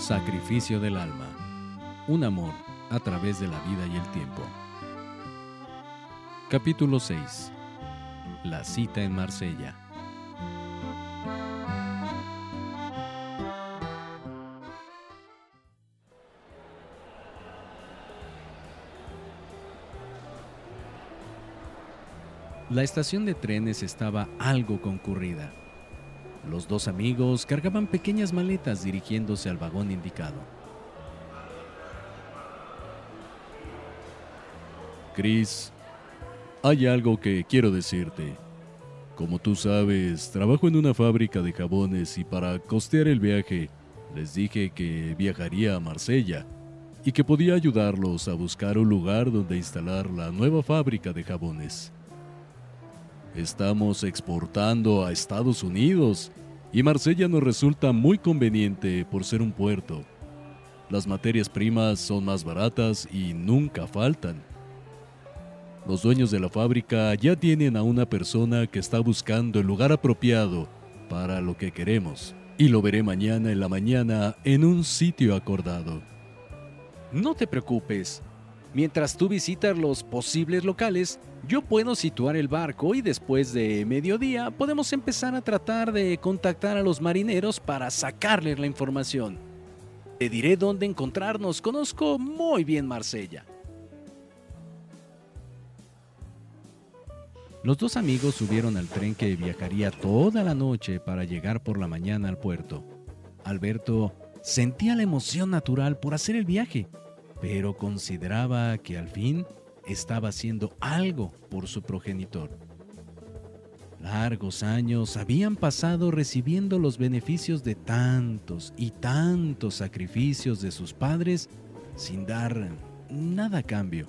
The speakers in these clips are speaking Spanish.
Sacrificio del alma. Un amor a través de la vida y el tiempo. Capítulo 6. La cita en Marsella. La estación de trenes estaba algo concurrida. Los dos amigos cargaban pequeñas maletas dirigiéndose al vagón indicado. Chris, hay algo que quiero decirte. Como tú sabes, trabajo en una fábrica de jabones y para costear el viaje les dije que viajaría a Marsella y que podía ayudarlos a buscar un lugar donde instalar la nueva fábrica de jabones. Estamos exportando a Estados Unidos y Marsella nos resulta muy conveniente por ser un puerto. Las materias primas son más baratas y nunca faltan. Los dueños de la fábrica ya tienen a una persona que está buscando el lugar apropiado para lo que queremos y lo veré mañana en la mañana en un sitio acordado. No te preocupes. Mientras tú visitas los posibles locales, yo puedo situar el barco y después de mediodía podemos empezar a tratar de contactar a los marineros para sacarles la información. Te diré dónde encontrarnos, conozco muy bien Marsella. Los dos amigos subieron al tren que viajaría toda la noche para llegar por la mañana al puerto. Alberto sentía la emoción natural por hacer el viaje, pero consideraba que al fin estaba haciendo algo por su progenitor. Largos años habían pasado recibiendo los beneficios de tantos y tantos sacrificios de sus padres sin dar nada a cambio.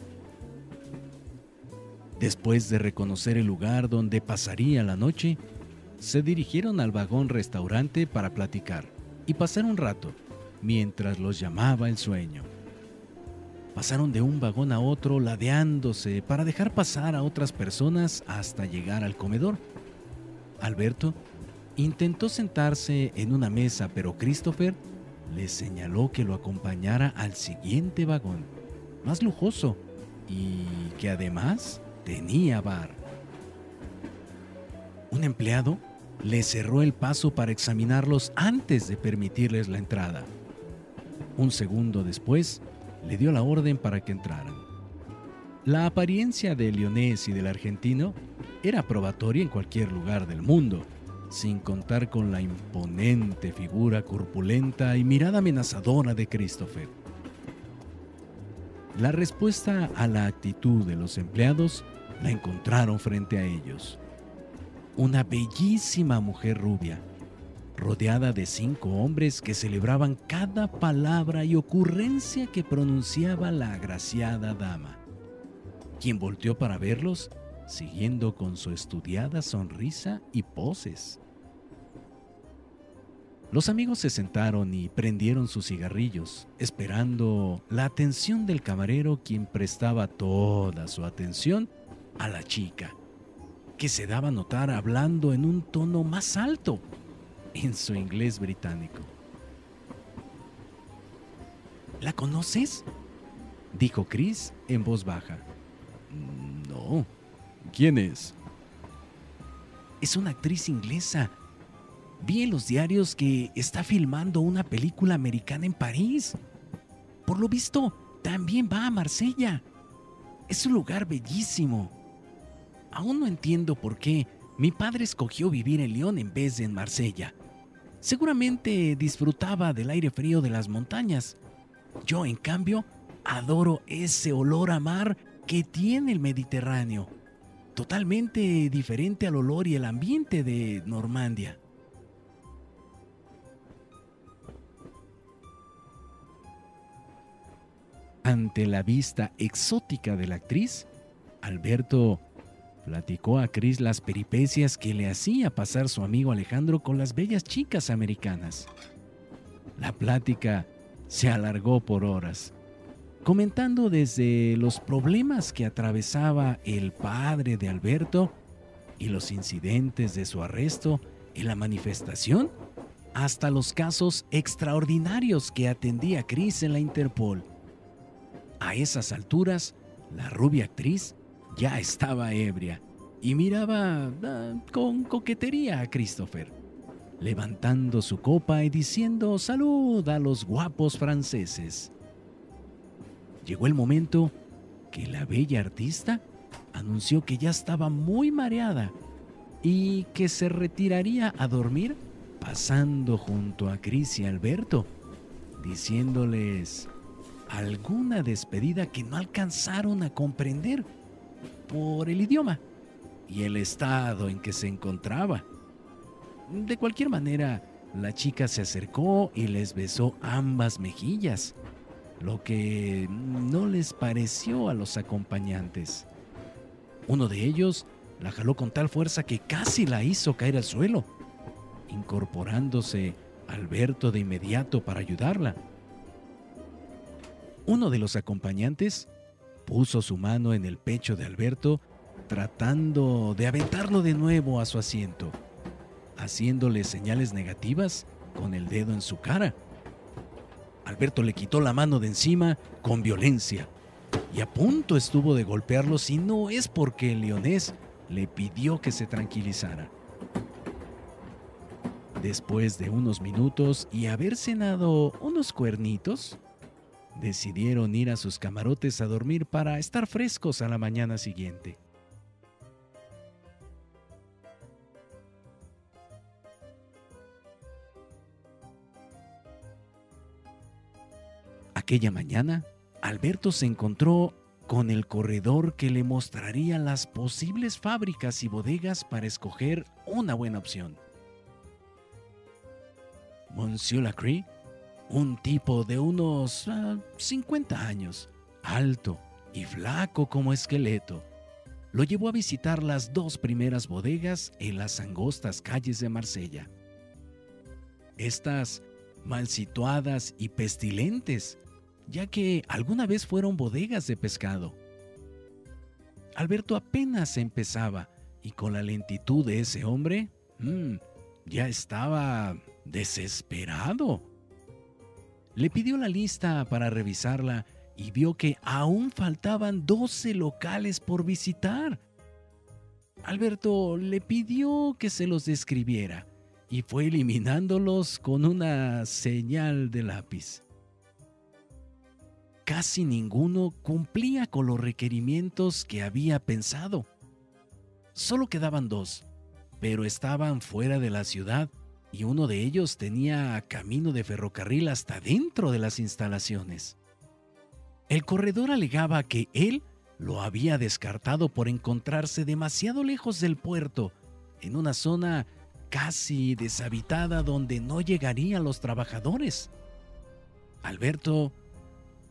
Después de reconocer el lugar donde pasaría la noche, se dirigieron al vagón restaurante para platicar y pasar un rato mientras los llamaba el sueño. Pasaron de un vagón a otro ladeándose para dejar pasar a otras personas hasta llegar al comedor. Alberto intentó sentarse en una mesa, pero Christopher le señaló que lo acompañara al siguiente vagón, más lujoso y que además tenía bar. Un empleado le cerró el paso para examinarlos antes de permitirles la entrada. Un segundo después, le dio la orden para que entraran. La apariencia del leonés y del argentino era probatoria en cualquier lugar del mundo, sin contar con la imponente figura corpulenta y mirada amenazadora de Christopher. La respuesta a la actitud de los empleados la encontraron frente a ellos. Una bellísima mujer rubia, rodeada de cinco hombres que celebraban cada palabra y ocurrencia que pronunciaba la agraciada dama, quien volteó para verlos, siguiendo con su estudiada sonrisa y poses. Los amigos se sentaron y prendieron sus cigarrillos, esperando la atención del camarero quien prestaba toda su atención a la chica, que se daba a notar hablando en un tono más alto en su inglés británico. ¿La conoces? dijo Chris en voz baja. No. ¿Quién es? Es una actriz inglesa. Vi en los diarios que está filmando una película americana en París. Por lo visto, también va a Marsella. Es un lugar bellísimo. Aún no entiendo por qué mi padre escogió vivir en León en vez de en Marsella. Seguramente disfrutaba del aire frío de las montañas. Yo, en cambio, adoro ese olor a mar que tiene el Mediterráneo, totalmente diferente al olor y el ambiente de Normandia. Ante la vista exótica de la actriz, Alberto Platicó a Chris las peripecias que le hacía pasar su amigo Alejandro con las bellas chicas americanas. La plática se alargó por horas, comentando desde los problemas que atravesaba el padre de Alberto y los incidentes de su arresto en la manifestación hasta los casos extraordinarios que atendía Chris en la Interpol. A esas alturas, la rubia actriz ya estaba ebria y miraba ah, con coquetería a Christopher, levantando su copa y diciendo salud a los guapos franceses. Llegó el momento que la bella artista anunció que ya estaba muy mareada y que se retiraría a dormir pasando junto a Cris y Alberto, diciéndoles alguna despedida que no alcanzaron a comprender por el idioma y el estado en que se encontraba. De cualquier manera, la chica se acercó y les besó ambas mejillas, lo que no les pareció a los acompañantes. Uno de ellos la jaló con tal fuerza que casi la hizo caer al suelo, incorporándose Alberto de inmediato para ayudarla. Uno de los acompañantes puso su mano en el pecho de Alberto tratando de aventarlo de nuevo a su asiento, haciéndole señales negativas con el dedo en su cara. Alberto le quitó la mano de encima con violencia y a punto estuvo de golpearlo si no es porque el leonés le pidió que se tranquilizara. Después de unos minutos y haber cenado unos cuernitos, decidieron ir a sus camarotes a dormir para estar frescos a la mañana siguiente. Aquella mañana, Alberto se encontró con el corredor que le mostraría las posibles fábricas y bodegas para escoger una buena opción. Monsieur un tipo de unos 50 ah, años, alto y flaco como esqueleto. Lo llevó a visitar las dos primeras bodegas en las angostas calles de Marsella. Estas mal situadas y pestilentes, ya que alguna vez fueron bodegas de pescado. Alberto apenas empezaba y con la lentitud de ese hombre, mm, ya estaba desesperado. Le pidió la lista para revisarla y vio que aún faltaban 12 locales por visitar. Alberto le pidió que se los describiera y fue eliminándolos con una señal de lápiz. Casi ninguno cumplía con los requerimientos que había pensado. Solo quedaban dos, pero estaban fuera de la ciudad y uno de ellos tenía camino de ferrocarril hasta dentro de las instalaciones. El corredor alegaba que él lo había descartado por encontrarse demasiado lejos del puerto, en una zona casi deshabitada donde no llegarían los trabajadores. Alberto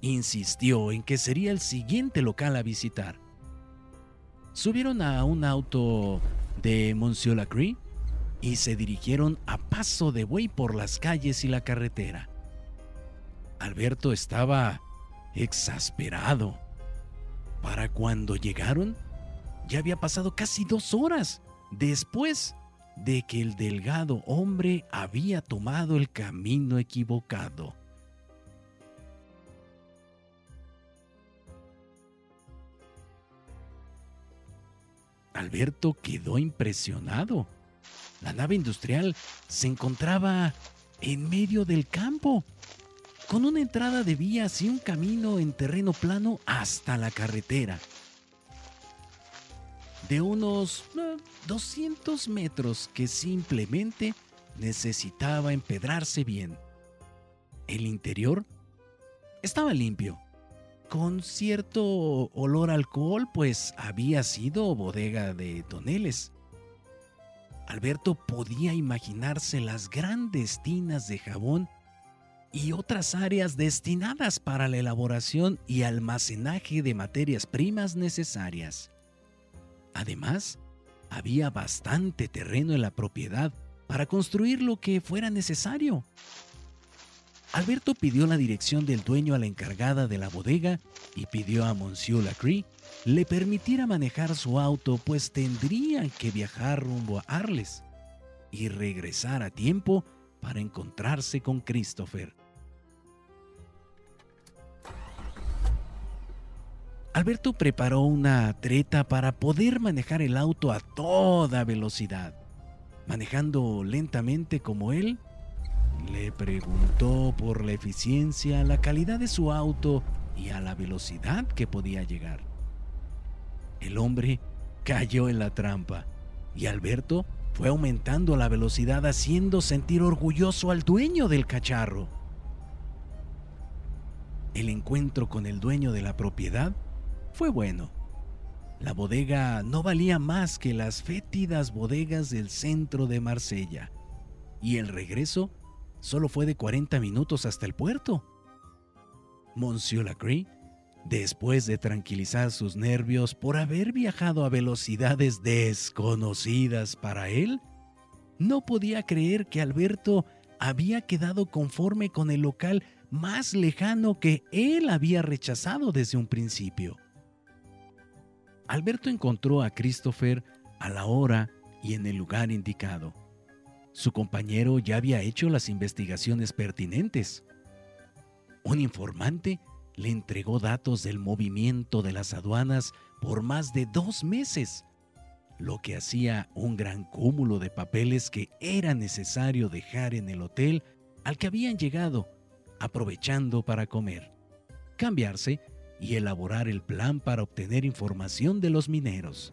insistió en que sería el siguiente local a visitar. Subieron a un auto de Monsieur Lacry y se dirigieron a paso de buey por las calles y la carretera. Alberto estaba exasperado. Para cuando llegaron, ya había pasado casi dos horas después de que el delgado hombre había tomado el camino equivocado. Alberto quedó impresionado la nave industrial se encontraba en medio del campo, con una entrada de vías y un camino en terreno plano hasta la carretera. De unos 200 eh, metros que simplemente necesitaba empedrarse bien. El interior estaba limpio, con cierto olor a alcohol, pues había sido bodega de toneles. Alberto podía imaginarse las grandes tinas de jabón y otras áreas destinadas para la elaboración y almacenaje de materias primas necesarias. Además, había bastante terreno en la propiedad para construir lo que fuera necesario. Alberto pidió la dirección del dueño a la encargada de la bodega y pidió a Monsieur Lacry le permitiera manejar su auto, pues tendrían que viajar rumbo a Arles y regresar a tiempo para encontrarse con Christopher. Alberto preparó una treta para poder manejar el auto a toda velocidad. Manejando lentamente como él, le preguntó por la eficiencia, la calidad de su auto y a la velocidad que podía llegar. El hombre cayó en la trampa y Alberto fue aumentando la velocidad haciendo sentir orgulloso al dueño del cacharro. El encuentro con el dueño de la propiedad fue bueno. La bodega no valía más que las fétidas bodegas del centro de Marsella, y el regreso solo fue de 40 minutos hasta el puerto. Monsieur Lacry, después de tranquilizar sus nervios por haber viajado a velocidades desconocidas para él, no podía creer que Alberto había quedado conforme con el local más lejano que él había rechazado desde un principio. Alberto encontró a Christopher a la hora y en el lugar indicado. Su compañero ya había hecho las investigaciones pertinentes. Un informante le entregó datos del movimiento de las aduanas por más de dos meses, lo que hacía un gran cúmulo de papeles que era necesario dejar en el hotel al que habían llegado, aprovechando para comer, cambiarse y elaborar el plan para obtener información de los mineros.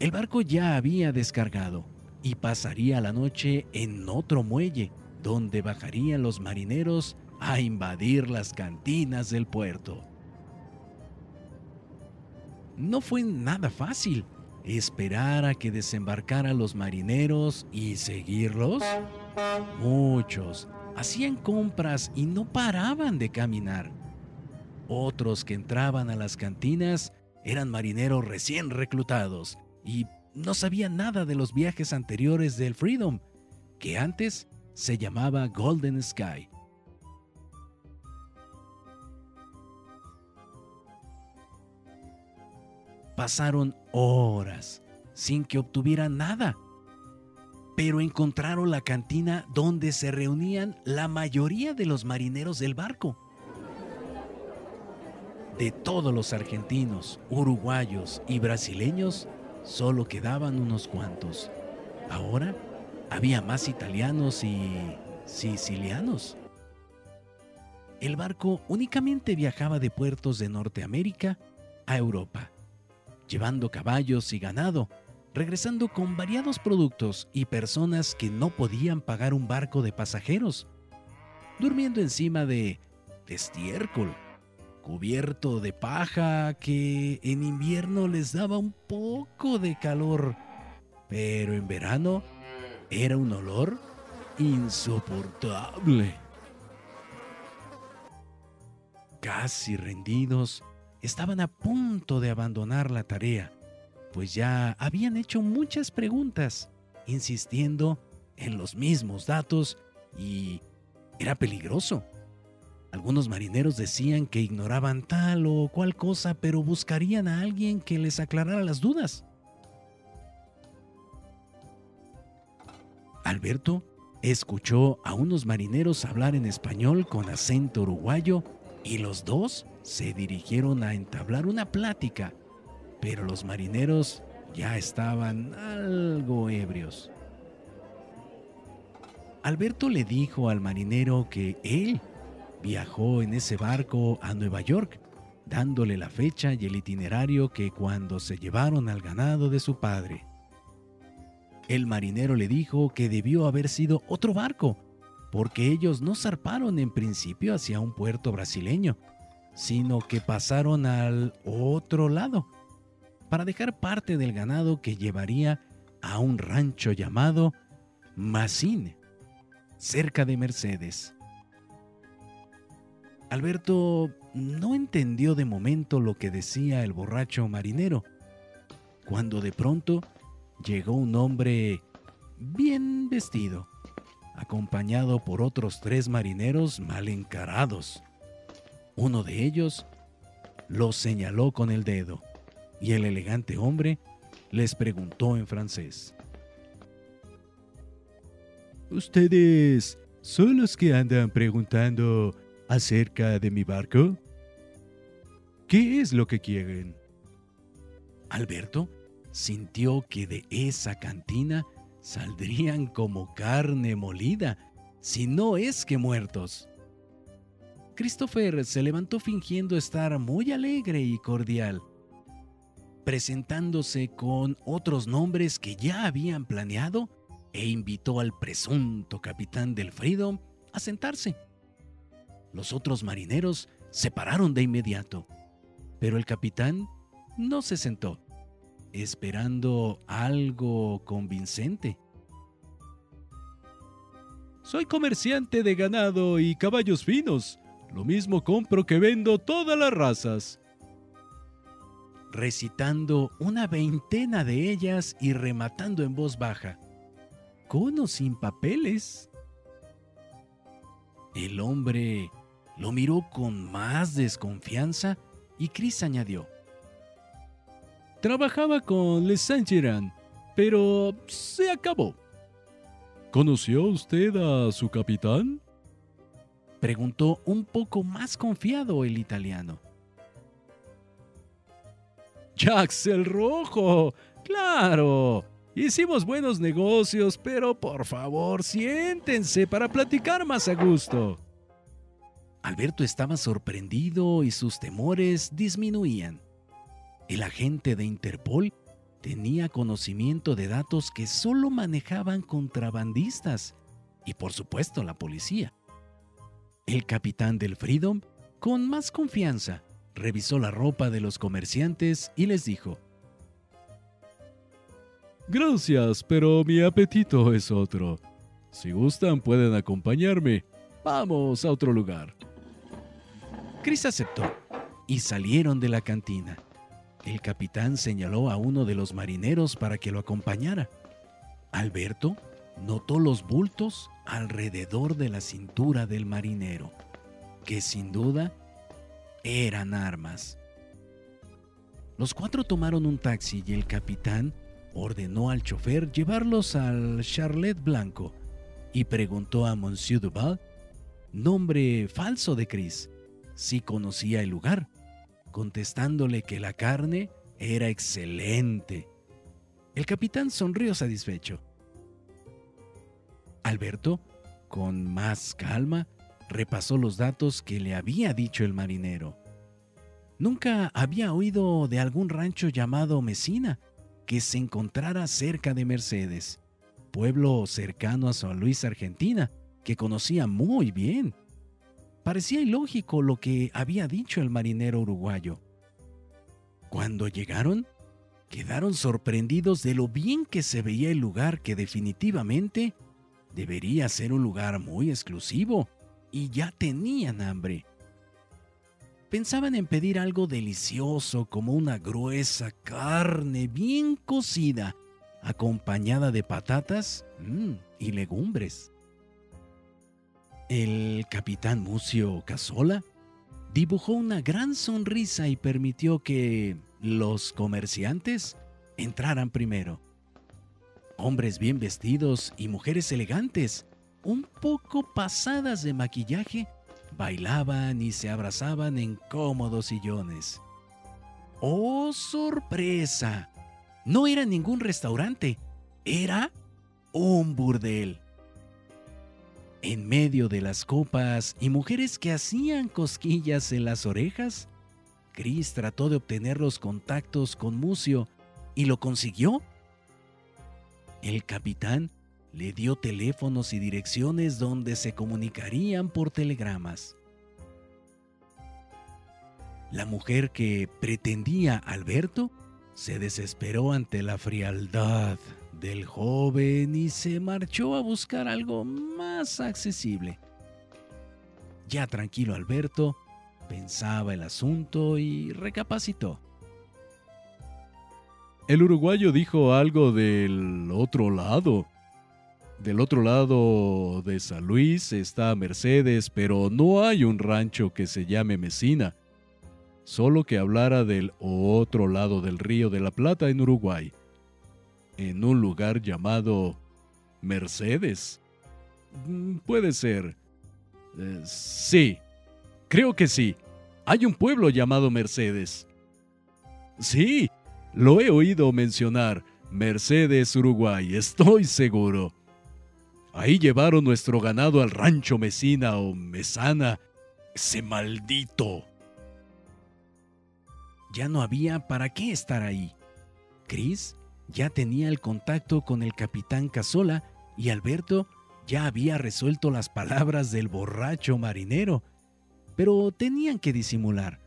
El barco ya había descargado y pasaría la noche en otro muelle, donde bajarían los marineros a invadir las cantinas del puerto. No fue nada fácil esperar a que desembarcaran los marineros y seguirlos. Muchos hacían compras y no paraban de caminar. Otros que entraban a las cantinas eran marineros recién reclutados y no sabían nada de los viajes anteriores del Freedom, que antes se llamaba Golden Sky. Pasaron horas sin que obtuvieran nada pero encontraron la cantina donde se reunían la mayoría de los marineros del barco. De todos los argentinos, uruguayos y brasileños, solo quedaban unos cuantos. Ahora había más italianos y sicilianos. El barco únicamente viajaba de puertos de Norteamérica a Europa, llevando caballos y ganado, regresando con variados productos y personas que no podían pagar un barco de pasajeros, durmiendo encima de estiércol, cubierto de paja que en invierno les daba un poco de calor, pero en verano era un olor insoportable. Casi rendidos, estaban a punto de abandonar la tarea pues ya habían hecho muchas preguntas, insistiendo en los mismos datos y era peligroso. Algunos marineros decían que ignoraban tal o cual cosa, pero buscarían a alguien que les aclarara las dudas. Alberto escuchó a unos marineros hablar en español con acento uruguayo y los dos se dirigieron a entablar una plática pero los marineros ya estaban algo ebrios. Alberto le dijo al marinero que él viajó en ese barco a Nueva York, dándole la fecha y el itinerario que cuando se llevaron al ganado de su padre. El marinero le dijo que debió haber sido otro barco, porque ellos no zarparon en principio hacia un puerto brasileño, sino que pasaron al otro lado para dejar parte del ganado que llevaría a un rancho llamado Massine, cerca de Mercedes. Alberto no entendió de momento lo que decía el borracho marinero, cuando de pronto llegó un hombre bien vestido, acompañado por otros tres marineros mal encarados. Uno de ellos lo señaló con el dedo y el elegante hombre les preguntó en francés. ¿Ustedes son los que andan preguntando acerca de mi barco? ¿Qué es lo que quieren? Alberto sintió que de esa cantina saldrían como carne molida, si no es que muertos. Christopher se levantó fingiendo estar muy alegre y cordial, presentándose con otros nombres que ya habían planeado e invitó al presunto capitán del Freedom a sentarse. Los otros marineros se pararon de inmediato, pero el capitán no se sentó, esperando algo convincente. Soy comerciante de ganado y caballos finos. Lo mismo compro que vendo todas las razas. Recitando una veintena de ellas y rematando en voz baja. Con o sin papeles. El hombre lo miró con más desconfianza y Chris añadió. Trabajaba con Les Saint-Geran, pero se acabó. ¿Conoció usted a su capitán? Preguntó un poco más confiado el italiano. Jax el Rojo. Claro. Hicimos buenos negocios, pero por favor, siéntense para platicar más a gusto. Alberto estaba sorprendido y sus temores disminuían. El agente de Interpol tenía conocimiento de datos que solo manejaban contrabandistas y por supuesto la policía. El capitán del Freedom, con más confianza, revisó la ropa de los comerciantes y les dijo, Gracias, pero mi apetito es otro. Si gustan pueden acompañarme. Vamos a otro lugar. Chris aceptó y salieron de la cantina. El capitán señaló a uno de los marineros para que lo acompañara. Alberto notó los bultos alrededor de la cintura del marinero, que sin duda eran armas. Los cuatro tomaron un taxi y el capitán ordenó al chofer llevarlos al Charlotte Blanco y preguntó a Monsieur Duval, nombre falso de Chris, si conocía el lugar, contestándole que la carne era excelente. El capitán sonrió satisfecho. Alberto, con más calma, repasó los datos que le había dicho el marinero. Nunca había oído de algún rancho llamado Mesina que se encontrara cerca de Mercedes, pueblo cercano a San Luis, Argentina, que conocía muy bien. Parecía ilógico lo que había dicho el marinero uruguayo. Cuando llegaron, quedaron sorprendidos de lo bien que se veía el lugar que definitivamente debería ser un lugar muy exclusivo y ya tenían hambre. Pensaban en pedir algo delicioso como una gruesa carne bien cocida, acompañada de patatas mm, y legumbres. El capitán Mucio Casola dibujó una gran sonrisa y permitió que los comerciantes entraran primero. Hombres bien vestidos y mujeres elegantes, un poco pasadas de maquillaje, bailaban y se abrazaban en cómodos sillones. ¡Oh, sorpresa! No era ningún restaurante, era un burdel. En medio de las copas y mujeres que hacían cosquillas en las orejas, Chris trató de obtener los contactos con Mucio y lo consiguió. El capitán le dio teléfonos y direcciones donde se comunicarían por telegramas. La mujer que pretendía Alberto se desesperó ante la frialdad del joven y se marchó a buscar algo más accesible. Ya tranquilo Alberto pensaba el asunto y recapacitó. El uruguayo dijo algo del otro lado. Del otro lado de San Luis está Mercedes, pero no hay un rancho que se llame Mesina. Solo que hablara del otro lado del río de la Plata en Uruguay en un lugar llamado Mercedes. Mm, puede ser. Eh, sí, creo que sí. Hay un pueblo llamado Mercedes. Sí, lo he oído mencionar. Mercedes, Uruguay, estoy seguro. Ahí llevaron nuestro ganado al rancho Mesina o Mesana. Ese maldito. Ya no había para qué estar ahí. Chris ya tenía el contacto con el capitán Casola y Alberto ya había resuelto las palabras del borracho marinero, pero tenían que disimular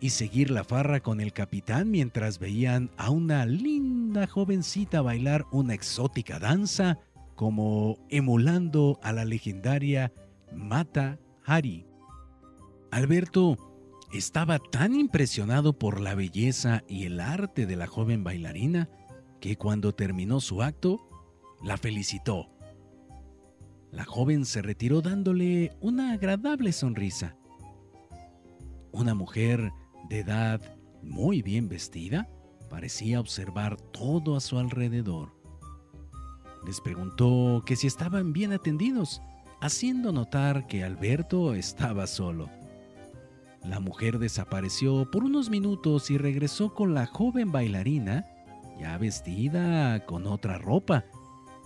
y seguir la farra con el capitán mientras veían a una linda jovencita bailar una exótica danza como emulando a la legendaria Mata Hari. Alberto estaba tan impresionado por la belleza y el arte de la joven bailarina que cuando terminó su acto, la felicitó. La joven se retiró dándole una agradable sonrisa. Una mujer de edad muy bien vestida parecía observar todo a su alrededor. Les preguntó que si estaban bien atendidos, haciendo notar que Alberto estaba solo. La mujer desapareció por unos minutos y regresó con la joven bailarina, ya vestida con otra ropa,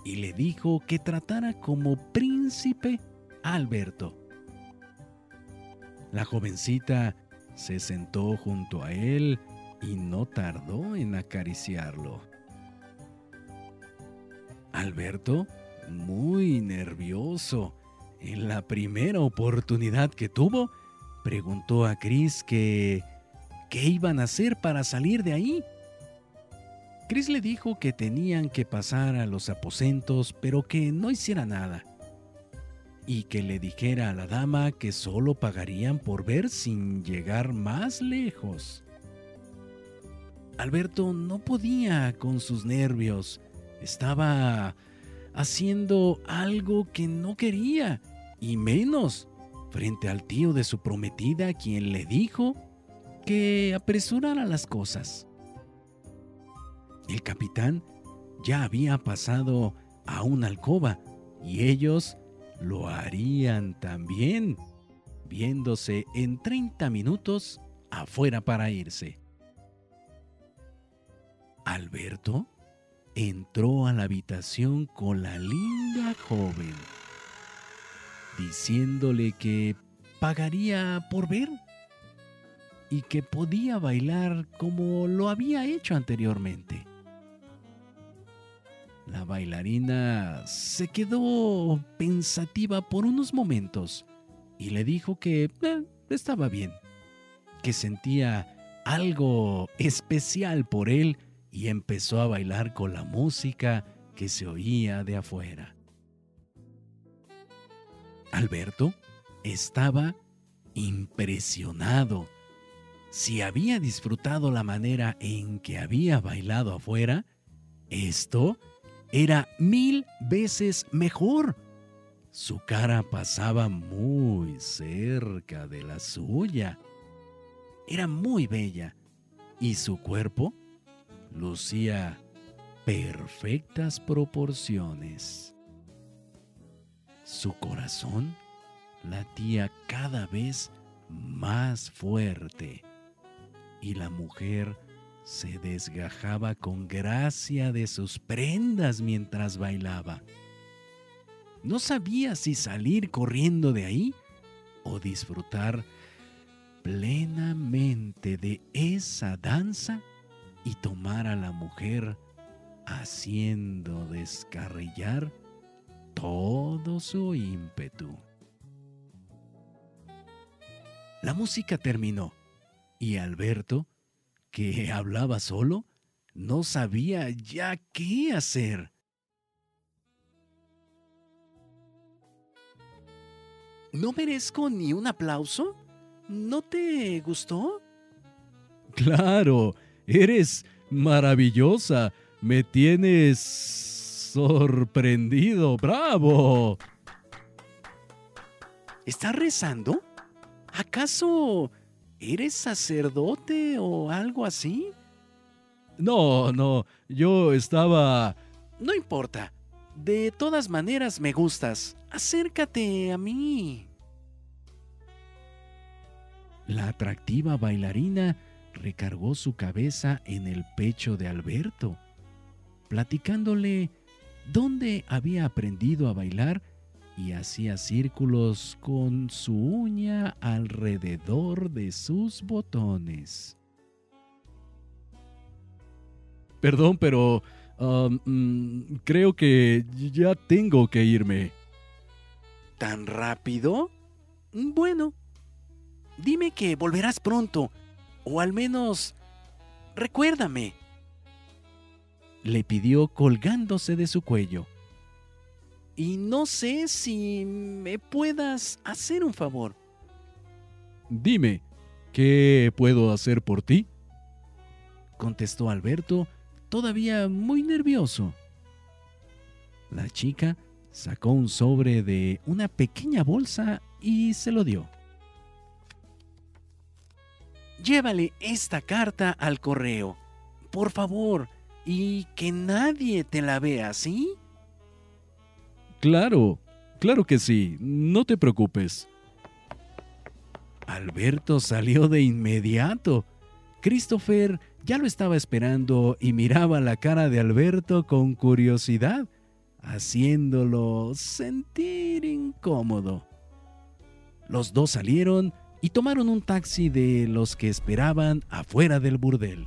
y le dijo que tratara como príncipe a Alberto. La jovencita se sentó junto a él y no tardó en acariciarlo. Alberto, muy nervioso, en la primera oportunidad que tuvo, preguntó a Chris que qué iban a hacer para salir de ahí. Chris le dijo que tenían que pasar a los aposentos, pero que no hiciera nada. Y que le dijera a la dama que solo pagarían por ver sin llegar más lejos. Alberto no podía con sus nervios. Estaba haciendo algo que no quería, y menos frente al tío de su prometida, quien le dijo que apresurara las cosas. El capitán ya había pasado a una alcoba y ellos lo harían también, viéndose en 30 minutos afuera para irse. Alberto entró a la habitación con la linda joven diciéndole que pagaría por ver y que podía bailar como lo había hecho anteriormente. La bailarina se quedó pensativa por unos momentos y le dijo que eh, estaba bien, que sentía algo especial por él y empezó a bailar con la música que se oía de afuera. Alberto estaba impresionado. Si había disfrutado la manera en que había bailado afuera, esto era mil veces mejor. Su cara pasaba muy cerca de la suya. Era muy bella y su cuerpo lucía perfectas proporciones. Su corazón latía cada vez más fuerte y la mujer se desgajaba con gracia de sus prendas mientras bailaba. No sabía si salir corriendo de ahí o disfrutar plenamente de esa danza y tomar a la mujer haciendo descarrillar todo su ímpetu. La música terminó y Alberto, que hablaba solo, no sabía ya qué hacer. ¿No merezco ni un aplauso? ¿No te gustó? Claro, eres maravillosa. Me tienes sorprendido. ¡Bravo! ¿Estás rezando? ¿Acaso eres sacerdote o algo así? No, no, yo estaba No importa. De todas maneras me gustas. Acércate a mí. La atractiva bailarina recargó su cabeza en el pecho de Alberto, platicándole dónde había aprendido a bailar y hacía círculos con su uña alrededor de sus botones. Perdón, pero um, mm, creo que ya tengo que irme. ¿Tan rápido? Bueno, dime que volverás pronto, o al menos recuérdame. Le pidió colgándose de su cuello. Y no sé si me puedas hacer un favor. Dime, ¿qué puedo hacer por ti? Contestó Alberto, todavía muy nervioso. La chica sacó un sobre de una pequeña bolsa y se lo dio. Llévale esta carta al correo, por favor, y que nadie te la vea, ¿sí? Claro, claro que sí, no te preocupes. Alberto salió de inmediato. Christopher ya lo estaba esperando y miraba la cara de Alberto con curiosidad, haciéndolo sentir incómodo. Los dos salieron y tomaron un taxi de los que esperaban afuera del burdel.